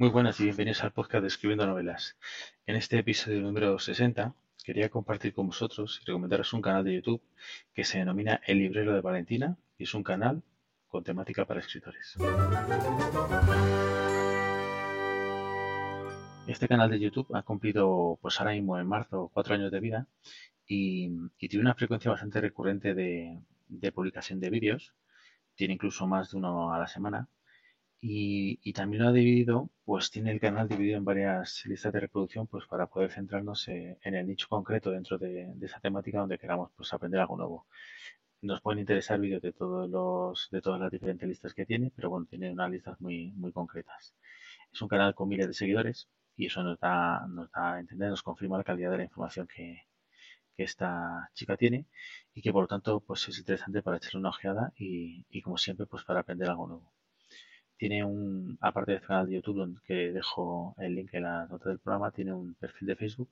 Muy buenas y bienvenidos al podcast de Escribiendo Novelas. En este episodio número 60 quería compartir con vosotros y recomendaros un canal de YouTube que se denomina El Librero de Valentina y es un canal con temática para escritores. Este canal de YouTube ha cumplido, pues ahora mismo en marzo, cuatro años de vida y, tiene una frecuencia bastante recurrente de, de publicación de vídeos. Tiene incluso más de uno a la semana y, también lo ha dividido, pues tiene el canal dividido en varias listas de reproducción, pues para poder centrarnos eh, en el nicho concreto dentro de, esa temática donde queramos pues aprender algo nuevo. Nos pueden interesar vídeos de todos los, de todas las diferentes listas que tiene, pero bueno, tiene unas listas muy, muy concretas. Es un canal con miles de seguidores y eso nos da, nos da a entender, nos confirma la calidad de la información que, que esta chica tiene y que por lo tanto pues es interesante para echarle una ojeada y, y como siempre pues para aprender algo nuevo. Tiene un, aparte del canal de YouTube, donde que dejo el link en la nota del programa, tiene un perfil de Facebook,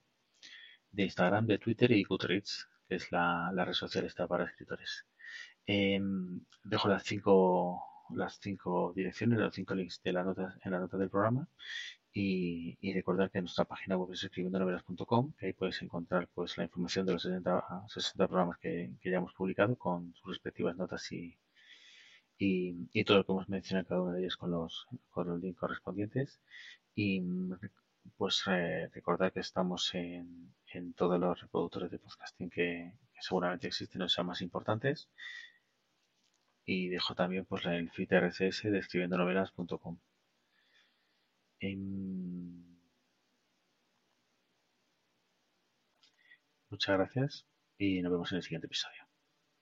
de Instagram, de Twitter y Goodreads, que es la, red social esta para escritores. Em, dejo las cinco, las cinco direcciones, los cinco links de la nota, en la nota del programa. Y, recordar que en nuestra página web es escribiendonovelas.com, que ahí puedes encontrar pues la información de los 60, 60 programas que, que ya hemos publicado con sus respectivas notas y, y, todo lo que hemos mencionado cada uno de ellos con los, con los links correspondientes. Y pues recordar que estamos en, en, todos los reproductores de podcasting que, seguramente existen o sean más importantes. Y dejo también pues el feed RSS de escribiendonovelas.com. Muchas gracias y nos vemos en el siguiente episodio.